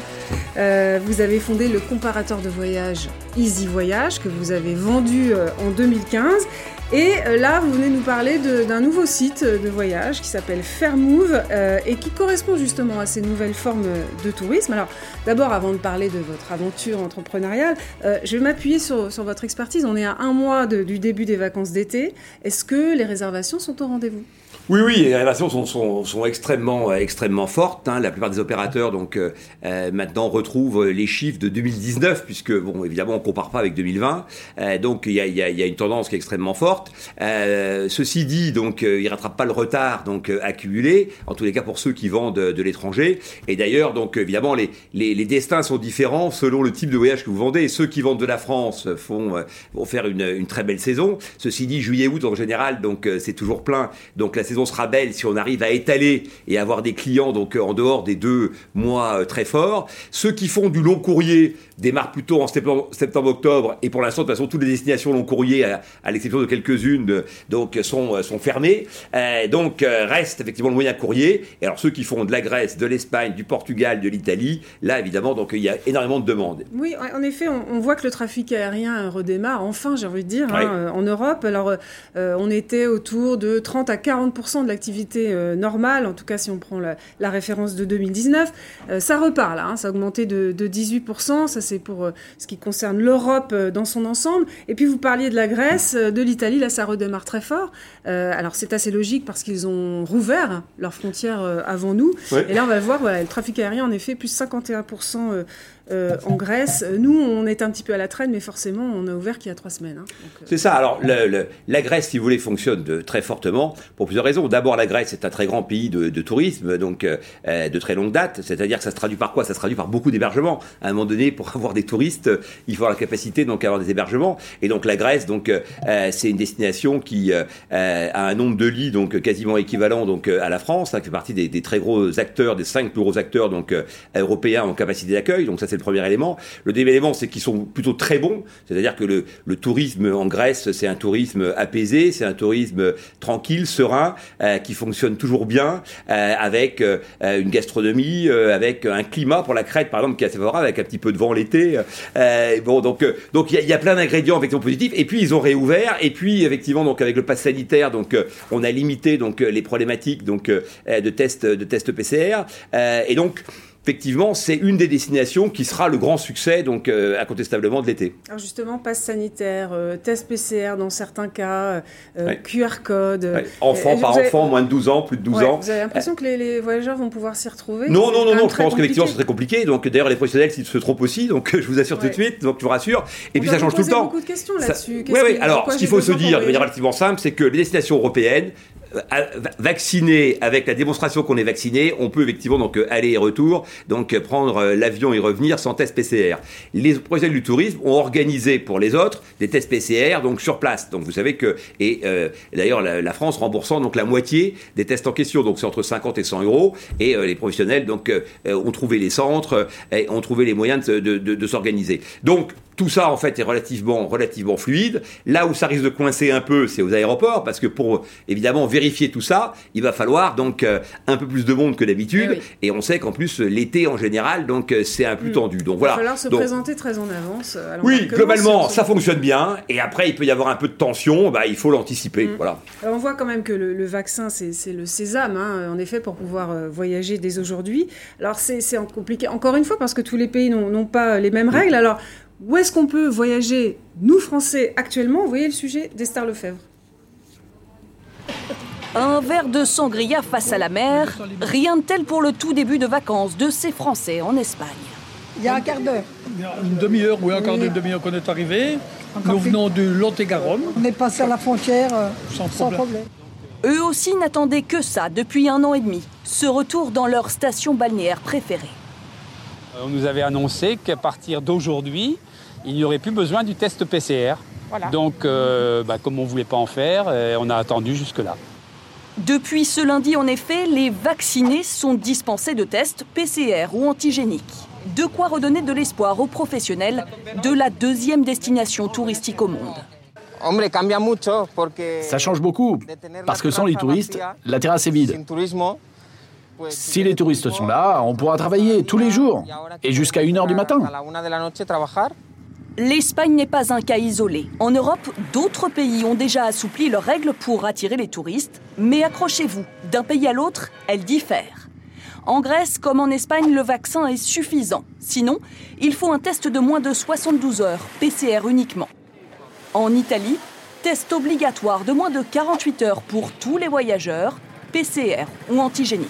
Euh, vous avez fondé le comparateur de voyage Easy Voyage que vous avez vendu euh, en 2015. Et euh, là, vous venez nous parler d'un nouveau site de voyage qui s'appelle Fairmove et qui correspond justement à ces nouvelles formes de tourisme. Alors, d'abord, avant de parler de votre aventure entrepreneuriale, je vais m'appuyer sur, votre expertise. On est à un mois du début des vacances d'été. Est-ce que les réservations sont au rendez-vous? Oui, oui, les relations sont, sont, extrêmement, euh, extrêmement fortes. Hein. La plupart des opérateurs, donc, euh, euh, maintenant retrouvent les chiffres de 2019, puisque, bon, évidemment, on compare pas avec 2020. donc, il y a, y, y a, une tendance qui est extrêmement forte. Forte. ceci dit, donc, il rattrape pas le retard donc accumulé, en tous les cas pour ceux qui vendent de, l'étranger. Et d'ailleurs, donc évidemment, les, destins sont différents selon le type de voyage que vous vendez. ceux qui vendent de la France font, vont faire une, très belle saison. Ceci dit, juillet-août en général, donc c'est toujours plein. Donc la saison sera belle si on arrive à étaler et avoir des clients donc en dehors des deux mois très forts. Ceux qui font du long courrier démarrent plutôt en septembre-octobre et pour l'instant de toute façon toutes les destinations long courrier à, l'exception de quelques-unes donc sont sont fermées. Euh, donc euh, reste effectivement le moyen courrier. Et alors ceux qui font de la Grèce, de l'Espagne, du Portugal, de l'Italie, là évidemment donc il y a énormément de demandes. Oui, en effet, on, voit que le trafic aérien redémarre enfin, j'ai envie de dire, hein, en Europe. Alors euh, on était autour de 30 à 40 de l'activité normale, en tout cas si on prend la, référence de 2019. ça repart là, hein, ça a augmenté de, de 18 ça c'est pour ce qui concerne l'Europe dans son ensemble. Et puis vous parliez de la Grèce, de l'Italie, là ça redémarre très fort. alors c'est assez logique parce qu'ils ont rouvert leurs frontières avant nous. Et là on va voir, voilà, le trafic aérien en effet plus 51% euh, en Grèce. Nous, on est un petit peu à la traîne, mais forcément, on a ouvert qu'il y a trois semaines. Hein. Euh, c'est ça. Alors, la Grèce, si vous voulez, fonctionne de, très fortement pour plusieurs raisons. D'abord, la Grèce est un très grand pays de, tourisme, donc euh, de très longue date. C'est-à-dire que ça se traduit par quoi? Ça se traduit par beaucoup d'hébergements. À un moment donné, pour avoir des touristes, il faut avoir la capacité donc avoir des hébergements. Et donc la Grèce, donc c'est une destination qui a un nombre de lits donc quasiment équivalent donc à la France, hein, qui fait partie des, des, très gros acteurs, des cinq plus gros acteurs donc européens en capacité d'accueil. Donc ça c'est le premier élément. Le deuxième élément, c'est qu'ils sont plutôt très bons. C'est-à-dire que le, tourisme en Grèce, c'est un tourisme apaisé, c'est un tourisme tranquille, serein, euh, qui fonctionne toujours bien, euh, avec euh, une gastronomie, avec un climat pour la Crète, par exemple, qui est assez favorable, avec un petit peu de vent l'été. bon, donc donc il y, y, a plein d'ingrédients effectivement positifs. Et puis ils ont réouvert. Et puis effectivement, donc avec le pass sanitaire, donc on a limité donc les problématiques donc de tests de tests PCR. et donc effectivement, c'est une des destinations qui sera le grand succès, donc euh, incontestablement, de l'été. Alors justement, passe sanitaire, euh, test PCR dans certains cas, euh, QR code. Enfants par enfant, moins de 12 ans, plus de 12 ans. Vous avez l'impression que les, voyageurs vont pouvoir s'y retrouver? Non, non, non, non je pense qu'effectivement, c'est très compliqué. Donc d'ailleurs, les professionnels s'ils se trompent aussi, donc je vous assure tout de suite, donc je vous rassure. Et puis ça change tout le temps. beaucoup de questions là-dessus. Oui, oui, alors ce qu'il faut se dire de manière relativement simple, c'est que les destinations européennes, vacciné avec la démonstration qu'on est vacciné, on peut effectivement donc euh, aller et retour, donc euh, prendre euh, l'avion et revenir sans test PCR. Les projets du tourisme ont organisé pour les autres des tests PCR donc sur place. Donc vous savez que et d'ailleurs la, France remboursant donc la moitié des tests en question, donc c'est entre 50 et 100 euros. Et les professionnels donc ont trouvé les centres, et ont trouvé les moyens de, de s'organiser. Donc tout ça, en fait, est relativement, relativement fluide. Là où ça risque de coincer un peu, c'est aux aéroports, parce que pour, évidemment, vérifier tout ça, il va falloir donc euh, un peu plus de monde que d'habitude. Eh et, on sait qu'en plus, l'été, en général, donc, euh, c'est un peu hmm. tendu. Donc, voilà. Il va falloir se présenter très en avance. Euh, oui, globalement, ça fonctionne bien. Et après, il peut y avoir un peu de tension. Bah, il faut l'anticiper. Hmm. Voilà. Alors, on voit quand même que le, vaccin, c'est le sésame, hein, en effet, pour pouvoir voyager dès aujourd'hui. Alors, c'est compliqué, encore une fois, parce que tous les pays n'ont pas les mêmes hmm. règles. Alors, où est-ce qu'on peut voyager, nous Français, actuellement? Vous voyez le sujet d'Esther Lefebvre. Un verre de sangria face à la mer, rien de tel pour le tout début de vacances de ces Français en Espagne. Il y a un quart d'heure. Une demi-heure, oui, un quart d'heure, une demi-heure qu'on est arrivé. Nous venons du Lot-et-Garonne. On est passé à la frontière euh, sans, problème. Eux aussi n'attendaient que ça depuis un an et demi, ce retour dans leur station balnéaire préférée. On nous avait annoncé qu'à partir d'aujourd'hui, il n'y aurait plus besoin du test PCR. Donc, euh, bah, comme on ne voulait pas en faire, euh, on a attendu jusque-là. Depuis ce lundi, en effet, les vaccinés sont dispensés de tests PCR ou antigéniques. De quoi redonner de l'espoir aux professionnels de la deuxième destination touristique au monde. Ça change beaucoup, parce que sans les touristes, la terrasse est vide. Si les touristes sont là, on pourra travailler tous les jours, et jusqu'à 1h du matin. L'Espagne n'est pas un cas isolé. En Europe, d'autres pays ont déjà assoupli leurs règles pour attirer les touristes, mais accrochez-vous, d'un pays à l'autre, elles diffèrent. En Grèce, comme en Espagne, le vaccin est suffisant. Sinon, il faut un test de moins de 72 heures, PCR uniquement. En Italie, test obligatoire de moins de 48 heures pour tous les voyageurs, PCR ou antigénique.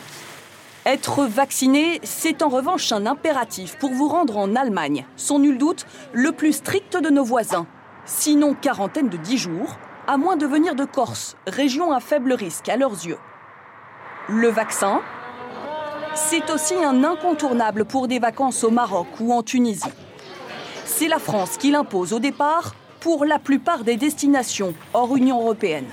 Être vacciné, c'est en revanche un impératif pour vous rendre en Allemagne, sans nul doute le plus strict de nos voisins. Sinon quarantaine de 10 jours, à moins de venir de Corse, région à faible risque à leurs yeux. Le vaccin, c'est aussi un incontournable pour des vacances au Maroc ou en Tunisie. C'est la France qui l'impose au départ pour la plupart des destinations hors Union européenne.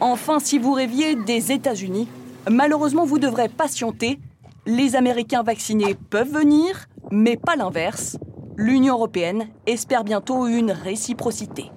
Enfin, si vous rêviez des États-Unis, malheureusement, vous devrez patienter. Les Américains vaccinés peuvent venir, mais pas l'inverse. L'Union européenne espère bientôt une réciprocité.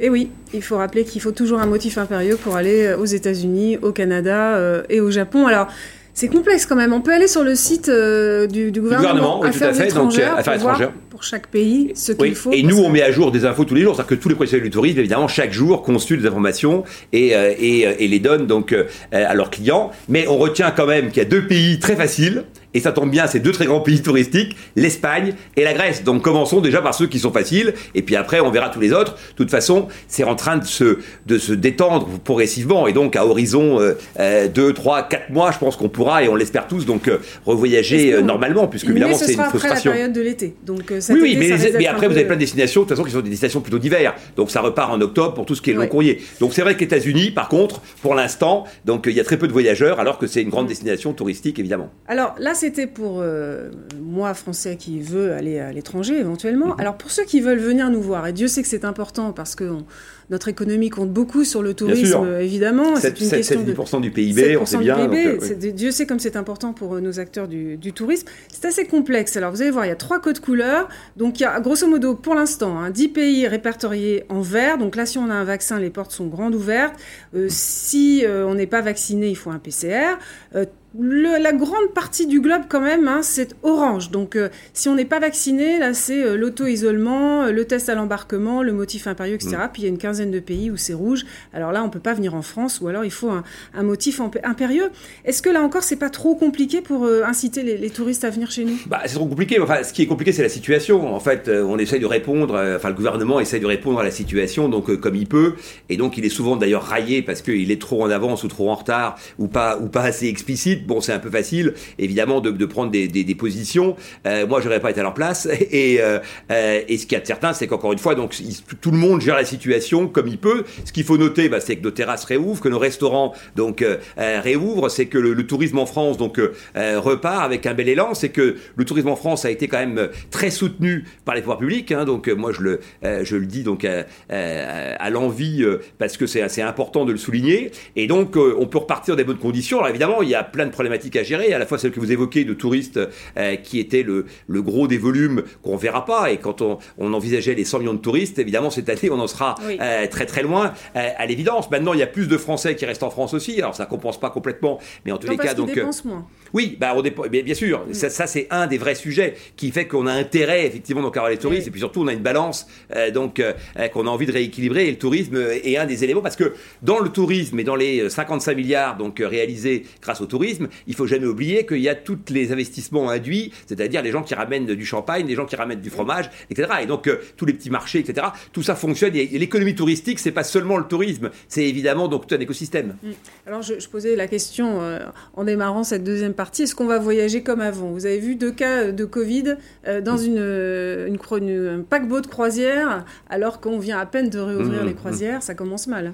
Et oui, il faut rappeler qu'il faut toujours un motif impérieux pour aller aux États-Unis, au Canada euh, et au Japon. Alors, c'est complexe quand même. On peut aller sur le site euh, du, gouvernement, affaires, fait, étrangères, donc, pour, voir pour chaque pays ce qu'il faut. Et nous, on met à jour des infos tous les jours. C'est-à-dire que tous les professionnels du tourisme, évidemment, chaque jour consultent des informations et, euh, et, euh, et les donnent donc à leurs clients. Mais on retient quand même qu'il y a deux pays très faciles et ça tombe bien, c'est deux très grands pays touristiques, l'Espagne et la Grèce. Donc commençons déjà par ceux qui sont faciles, et puis après on verra tous les autres. De toute façon, c'est en train de se, de se détendre progressivement, et donc à horizon 2, 3, 4 mois, je pense qu'on pourra, et on l'espère tous, donc euh, revoyager euh, normalement, puisque évidemment c'est une frustration. après la période de l'été. Donc, euh, oui, oui, mais, après vous avez plein de destinations, de toute façon qui sont des destinations plutôt d'hiver. Donc ça repart en octobre pour tout ce qui est long courrier. Donc c'est vrai que les États-Unis, par contre, pour l'instant, donc il y a très peu de voyageurs, alors que c'est une grande destination touristique, évidemment. Alors là, c'était pour moi, français, qui veut aller à l'étranger éventuellement. Mm-hmm. Alors pour ceux qui veulent venir nous voir, et Dieu sait que c'est important parce que notre économie compte beaucoup sur le tourisme, évidemment. C'est une question de du PIB, on sait bien. Euh, Dieu sait comme c'est important pour euh, nos acteurs du, tourisme. C'est assez complexe. Alors vous allez voir, il y a trois codes couleurs. Donc il y a grosso modo pour l'instant hein, 10 pays répertoriés en vert. Donc là, si on a un vaccin, les portes sont grandes ouvertes. Euh, si on n'est pas vacciné, il faut un PCR la grande partie du globe, quand même, hein, c'est orange. Donc, euh, si on n'est pas vacciné, là, c'est euh, l'auto-isolement, euh, le test à l'embarquement, le motif impérieux, etc. Mm. Puis il y a une quinzaine de pays où c'est rouge. Alors là, on peut pas venir en France, ou alors il faut un, motif impérieux. Est-ce que là encore, c'est pas trop compliqué pour inciter les, touristes à venir chez nous? Bah, C'est trop compliqué. Enfin, ce qui est compliqué, c'est la situation. En fait, on essaye de répondre, enfin, le gouvernement essaye de répondre à la situation, donc comme il peut. Et donc, il est souvent d'ailleurs raillé parce qu'il est trop en avance ou trop en retard, ou pas, ou pas assez explicite bon, c'est un peu facile, évidemment, de, prendre des, positions. Euh, moi, j'aurais pas été à leur place. Et, euh, euh, et ce qu'il y a de certain, c'est qu'encore une fois, donc, tout le monde gère la situation comme il peut. Ce qu'il faut noter, bah, c'est que nos terrasses réouvrent, que nos restaurants donc réouvrent, c'est que le, tourisme en France donc repart avec un bel élan. C'est que le tourisme en France a été quand même très soutenu par les pouvoirs publics. Hein. donc, moi, je le, je le dis donc à l'envie parce que c'est assez important de le souligner. Et donc, on peut repartir des bonnes conditions. Alors, évidemment, il y a plein de problématiques à gérer, à la fois celle que vous évoquez de touristes euh, qui était le, le, gros des volumes qu'on ne verra pas. Et quand on, on, envisageait les 100 millions de touristes, évidemment, cette année, on en sera euh, très très loin euh, à l'évidence. Maintenant, il y a plus de Français qui restent en France aussi. Alors, ça ne compense pas complètement, mais en tous les cas, donc. moins. Oui, bah, on bien, bien, sûr. Ça, ça c'est un des vrais sujets qui fait qu'on a intérêt, effectivement, donc, à avoir les touristes. Et puis surtout, on a une balance, donc, qu'on a envie de rééquilibrer. Et le tourisme est un des éléments parce que dans le tourisme et dans les 55 milliards donc réalisés grâce au tourisme, il faut jamais oublier qu'il y a tous les investissements induits, c'est-à-dire les gens qui ramènent du champagne, les gens qui ramènent du fromage, etc. Et donc euh, tous les petits marchés, etc. Tout ça fonctionne. Et, l'économie touristique, c'est pas seulement le tourisme, c'est évidemment donc tout un écosystème. Mm. Alors je, posais la question euh, en démarrant cette deuxième partie est-ce qu'on va voyager comme avant? Vous avez vu deux cas de Covid euh, dans une, une, un paquebot de croisière, alors qu'on vient à peine de réouvrir mm, les croisières, ça commence mal.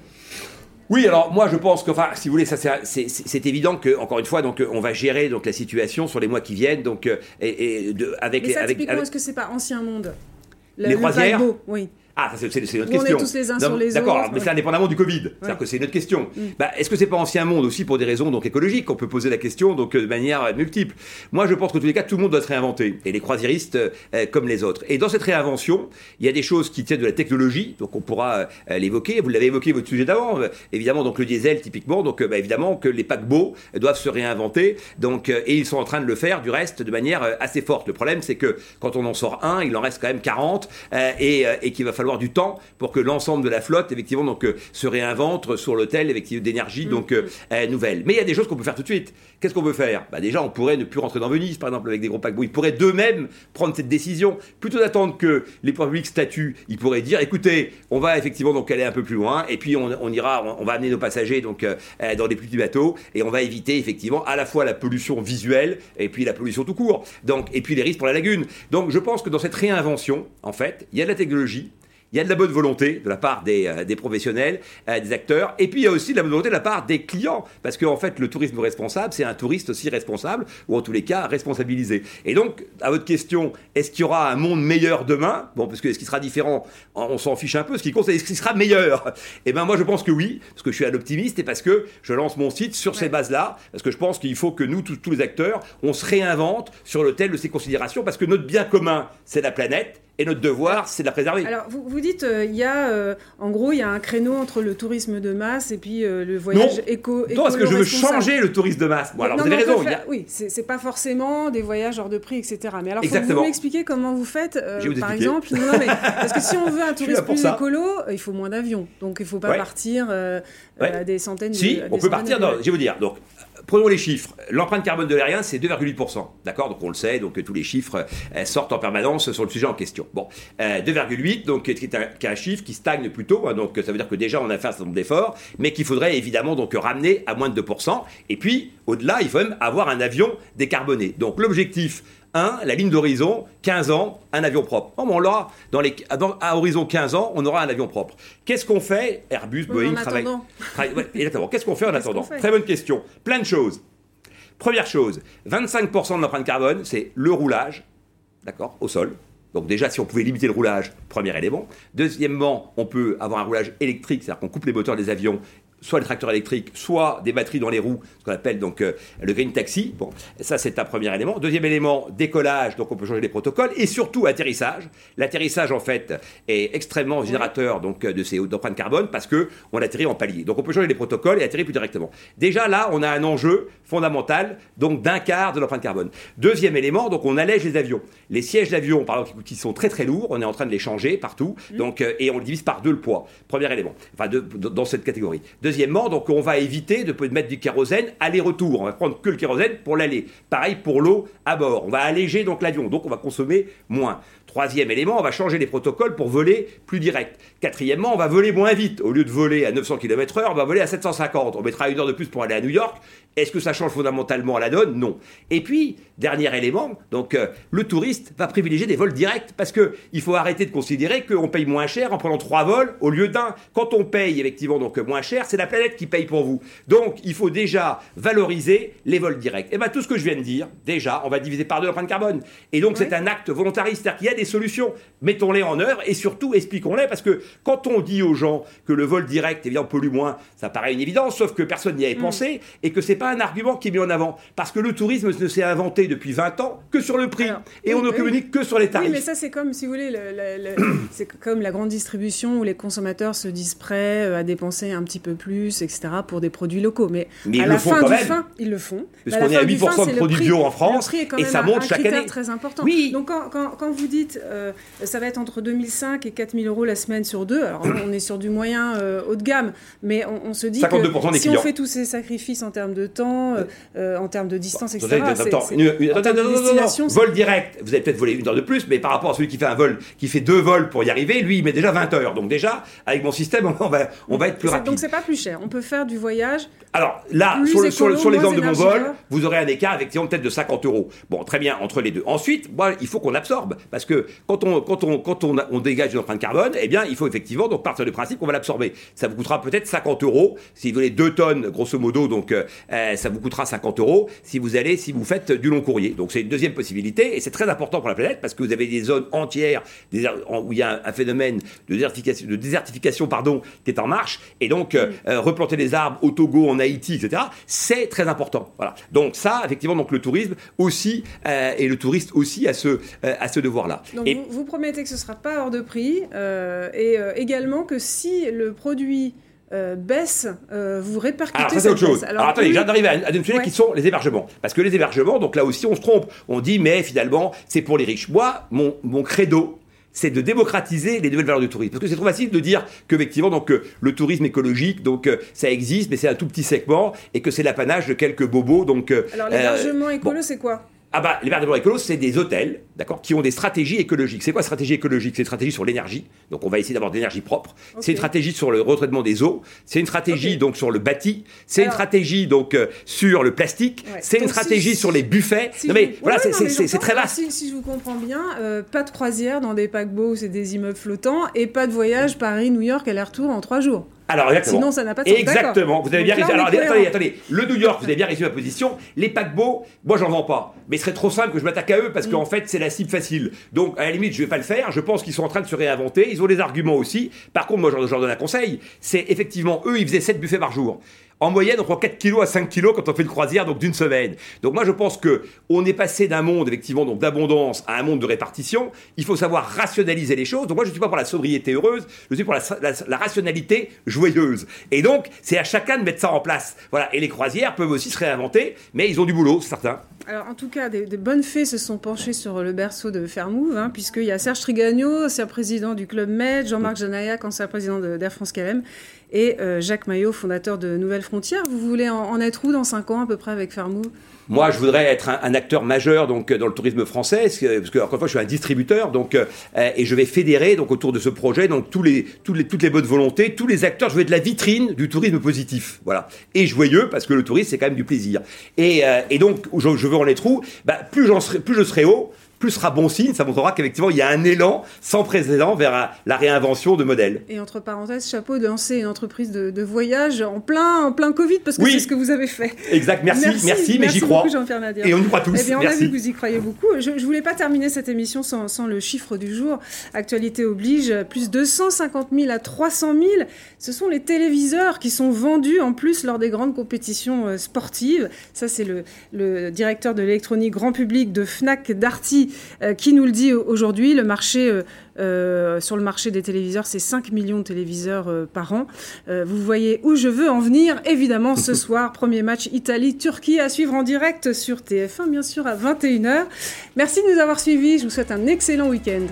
Oui, alors moi je pense que, enfin, si vous voulez, ça c'est évident que encore une fois, donc on va gérer donc la situation sur les mois qui viennent, donc euh, et, de, avec Mais ça, avec, est-ce que c'est pas ancien monde? Les croisières, oui. Ah, c'est notre question. On est tous les uns sur les autres. D'accord, mais c'est indépendamment du Covid. C'est-à-dire que c'est notre question. Mm. Bah, est-ce que c'est pas ancien monde aussi pour des raisons donc écologiques On peut poser la question donc euh, de manière euh, multiple? Moi, je pense que tous les cas, tout le monde doit se réinventer, et les croisiéristes euh, comme les autres. Et dans cette réinvention, il y a des choses qui tiennent de la technologie, donc on pourra l'évoquer. Vous l'avez évoqué votre sujet d'avant, évidemment donc le diesel typiquement. Donc bah, évidemment que les paquebots doivent se réinventer. Donc et ils sont en train de le faire du reste de manière assez forte. Le problème, c'est que quand on en sort un, il en reste quand même 40 et, et qu'il va falloir du temps pour que l'ensemble de la flotte, effectivement, donc, euh, se réinvente sur l'hôtel d'énergie donc mm, euh, nouvelle. Mais il y a des choses qu'on peut faire tout de suite. Qu'est-ce qu'on peut faire? Bah Déjà, on pourrait ne plus rentrer dans Venise, par exemple, avec des gros paquebots. Ils pourraient d'eux-mêmes prendre cette décision. Plutôt d'attendre que les pouvoirs publics statuent, ils pourraient dire, écoutez, on va effectivement donc aller un peu plus loin, et puis on, ira, on, va amener nos passagers donc euh, dans des plus petits bateaux, et on va éviter effectivement à la fois la pollution visuelle, et puis la pollution tout court. Donc, et puis les risques pour la lagune. Donc, je pense que dans cette réinvention, en fait, il y a de la technologie, il y a de la bonne volonté de la part des, euh, des professionnels, euh, des acteurs, et puis il y a aussi de la bonne volonté de la part des clients, parce qu'en fait, le tourisme responsable, c'est un touriste aussi responsable, ou en tous les cas responsabilisé. Et donc, à votre question, est-ce qu'il y aura un monde meilleur demain? Bon, parce que est-ce qu'il sera différent? On s'en fiche un peu. Ce qui compte, c'est est-ce qu'il sera meilleur? Eh bien, moi, je pense que oui, parce que je suis un optimiste et parce que je lance mon site sur ces bases-là, parce que je pense qu'il faut que nous, tous, tous les acteurs, on se réinvente sur le de ces considérations, parce que notre bien commun, c'est la planète, et notre devoir, c'est de la préserver. Alors, vous, vous dites, euh, il y a, euh, en gros, il y a un créneau entre le tourisme de masse et puis euh, le voyage éco. Non, parce que je veux changer le tourisme de masse. Bon, alors, vous avez raison. Faire, a... Oui, c'est pas forcément des voyages hors de prix, etc. Mais alors, faut vous m'expliquer comment vous faites, vous par exemple. Non, mais, parce que si on veut un tourisme plus ça. écolo, il faut moins d'avions. Donc, il ne faut pas ouais. partir ouais. des centaines. Si, de, on peut partir. Dans, je vais vous dire. Donc, Prenons les chiffres. L'empreinte carbone de l'aérien, c'est 2,8%. D'accord? Donc on le sait, donc tous les chiffres euh, sortent en permanence sur le sujet en question. Bon, euh, 2,8, donc qui est, un, chiffre qui stagne plutôt. Hein, donc ça veut dire que déjà on a fait un certain nombre d'efforts, mais qu'il faudrait évidemment donc ramener à moins de 2%. Et puis au-delà, il faut même avoir un avion décarboné. Donc l'objectif 1, la ligne d'horizon, 15 ans, un avion propre. Oh, on l'aura. Dans les, dans, à horizon 15 ans, on aura un avion propre. Qu'est-ce qu'on fait Airbus, oui, Boeing travaille. travaille ouais, exactement. Qu'est-ce qu'on fait en attendant Très bonne question. Plein de choses. Première chose, 25% de l'empreinte carbone, c'est le roulage, d'accord, au sol. Donc déjà, si on pouvait limiter le roulage, premier élément. Deuxièmement, on peut avoir un roulage électrique, c'est-à-dire qu'on coupe les moteurs des avions soit les tracteurs électriques, soit des batteries dans les roues, ce qu'on appelle donc euh, le green taxi. Bon, ça c'est un premier élément. Deuxième élément, décollage, donc on peut changer les protocoles, et surtout atterrissage. L'atterrissage en fait est extrêmement générateur donc de ces empreintes carbone parce que on atterrit en palier. Donc on peut changer les protocoles et atterrir plus directement. Déjà là, on a un enjeu fondamental donc d'un quart de l'empreinte carbone. Deuxième élément, donc on allège les avions. Les sièges d'avion, par exemple, qui sont très très lourds, on est en train de les changer partout, mmh. donc euh, et on le divise par deux le poids. Premier élément, enfin de, dans cette catégorie. Deuxièmement, donc on va éviter de mettre du kérosène aller-retour. On va prendre que le kérosène pour l'aller. Pareil pour l'eau à bord. On va alléger donc l'avion, donc on va consommer moins. Troisième élément, on va changer les protocoles pour voler plus direct. Quatrièmement, on va voler moins vite. Au lieu de voler à 900 km/h, on va voler à 750. On mettra une heure de plus pour aller à New York. Est-ce que ça change fondamentalement la donne? Non. Et puis, dernier élément, donc euh, le touriste va privilégier des vols directs parce que il faut arrêter de considérer qu'on paye moins cher en prenant trois vols au lieu d'un. Quand on paye effectivement donc moins cher, c'est la planète qui paye pour vous. Donc, il faut déjà valoriser les vols directs. Et bien, tout ce que je viens de dire, déjà, on va diviser par deux l'empreinte carbone. Et donc, oui. c'est un acte volontariste, c'est-à-dire qu'il y a des solutions. Mettons-les en œuvre et surtout expliquons-les parce que quand on dit aux gens que le vol direct, eh bien, on pollue moins, ça paraît une évidence, sauf que personne n'y avait mmh. pensé et que c'est pas un argument qui est mis en avant. Parce que le tourisme ne s'est inventé depuis 20 ans que sur le prix. Alors, et oui, on ne oui, communique que sur les tarifs. Oui, mais ça, c'est comme, si vous voulez, le, le, le, c'est comme la grande distribution où les consommateurs se disent prêts à dépenser un petit peu plus, etc., pour des produits locaux. Mais, mais à ils la le font fin quand du même. fin, ils le font. Parce qu'on est à 8% fin, de produits bio en France et ça monte chaque année. très important. Oui. Donc, quand, quand, quand vous dites euh, ça va être entre 2005 et 4000 euros la semaine sur deux, alors on est sur du moyen euh, haut de gamme, mais on, on se dit que si clients. on fait tous ces sacrifices en termes de temps, euh, en termes de distance, bon, etc., c'est vol direct, vous avez peut-être volé une heure de plus, mais par rapport à celui qui fait un vol, qui fait deux vols pour y arriver, lui, il met déjà 20 heures. Donc déjà, avec mon système, on va, on va être plus rapide. Donc c'est pas plus cher. On peut faire du voyage. Alors là, sur, le, sur l'exemple de mon vol, vous aurez un écart effectivement peut-être de 50 euros. Bon, très bien, entre les deux. Ensuite, moi, il faut qu'on absorbe. Parce que quand on, quand on, quand on, on dégage une empreinte carbone, eh bien, il faut effectivement donc partir du principe qu'on va l'absorber. Ça vous coûtera peut-être 50 euros. Si vous voulez 2 tonnes, grosso modo, donc euh, ça vous coûtera 50 euros si vous allez, si vous faites du long courrier. Donc c'est une deuxième possibilité et c'est très important pour la planète parce que vous avez des zones entières des, où il y a un, un phénomène de désertification, de désertification pardon, qui est en marche. Et donc, euh, euh, replanter des arbres au Togo, en Haïti, etc., c'est très important. Voilà. Donc ça, effectivement, donc le tourisme aussi, euh, et le touriste aussi à ce, à ce devoir-là. Donc et vous, vous, promettez que ce ne sera pas hors de prix et également que si le produit euh, baisse, euh, vous répercutez Alors ça c'est autre chose. Alors, Alors attendez, oui. d'arriver à un sujet ouais. qui sont les hébergements. Parce que les hébergements, donc là aussi on se trompe. On dit mais finalement c'est pour les riches. Moi, mon, mon credo, c'est de démocratiser les nouvelles valeurs du tourisme. Parce que c'est trop facile de dire qu'effectivement, donc, euh, le tourisme écologique, donc, ça existe, mais c'est un tout petit segment, et que c'est l'apanage de quelques bobos, donc... Alors, l'hébergement euh, écolo, bon. c'est quoi? Ah bah, les verts écolos, c'est des hôtels, d'accord, qui ont des stratégies écologiques. C'est quoi stratégie écologique? C'est une stratégie sur l'énergie. Donc, on va essayer d'avoir de l'énergie propre. C'est une stratégie sur le retraitement des eaux. C'est une stratégie donc sur le bâti. C'est une stratégie donc euh, sur le plastique. C'est une stratégie sur les buffets. non mais voilà, c'est très vaste. Si, je vous comprends bien, euh, pas de croisière dans des paquebots, c'est des immeubles flottants, et pas de voyage Paris-New York aller-retour en trois jours. Alors, exactement. Sinon, ça n'a pas de sens. Exactement. Vous avez bien résumé. Alors, attendez, attendez. Le New York, vous avez bien résumé ma position. Les paquebots, moi, j'en vends pas. Mais ce serait trop simple que je m'attaque à eux parce qu'en mm. fait, c'est la cible facile. Donc, à la limite, je vais pas le faire. Je pense qu'ils sont en train de se réinventer. Ils ont des arguments aussi. Par contre, moi, je leur donne un conseil. C'est effectivement, eux, ils faisaient 7 buffets par jour. En moyenne, on prend 4 kilos à 5 kilos quand on fait une croisière donc d'une semaine. Donc moi, je pense que on est passé d'un monde effectivement donc d'abondance à un monde de répartition. Il faut savoir rationaliser les choses. Donc moi, je ne suis pas pour la sobriété heureuse, je suis pour la, rationalité joyeuse. Et donc, c'est à chacun de mettre ça en place. Voilà. Et les croisières peuvent aussi se réinventer, mais ils ont du boulot, c'est certain. Alors, en tout cas, des, bonnes fées se sont penchées sur le berceau de Fairmove, hein, puisqu'il y a Serge Trigagno, ancien président du Club Med, Jean-Marc Janaillac, ancien président d'Air France KLM, et euh, Jacques Maillot, fondateur de Nouvelles Frontières. Vous voulez en, être où dans 5 ans à peu près avec Fairmove moi, je voudrais être un, acteur majeur donc dans le tourisme français, parce que, encore une fois, je suis un distributeur, donc euh, et je vais fédérer donc autour de ce projet donc les, toutes les bonnes volontés, tous les acteurs. Je veux être la vitrine du tourisme positif, voilà, et joyeux parce que le tourisme c'est quand même du plaisir. Et, euh, donc, je, veux en être où? Bah, plus je serai haut, plus sera bon signe, ça montrera qu'effectivement il y a un élan sans précédent vers la réinvention de modèles. Et entre parenthèses, chapeau de lancer une entreprise de, voyage en plein, en plein Covid, parce que c'est ce que vous avez fait. Exact, merci, merci, mais j'y crois. Et on y croit tous. Eh bien, on a vu que vous y croyez beaucoup. Je ne voulais pas terminer cette émission sans, sans, le chiffre du jour. Actualité oblige, plus 250 000 à 300 000. Ce sont les téléviseurs qui sont vendus en plus lors des grandes compétitions euh, sportives. Ça, c'est le, le directeur de l'électronique grand public de Fnac Darty euh, qui nous le dit aujourd'hui. Le marché, euh, euh, sur le marché des téléviseurs, c'est 5 millions de téléviseurs par an. vous voyez où je veux en venir. Évidemment, ce soir, premier match Italie-Turquie à suivre en direct sur TF1, bien sûr, à 21h. Merci de nous avoir suivis. Je vous souhaite un excellent week-end.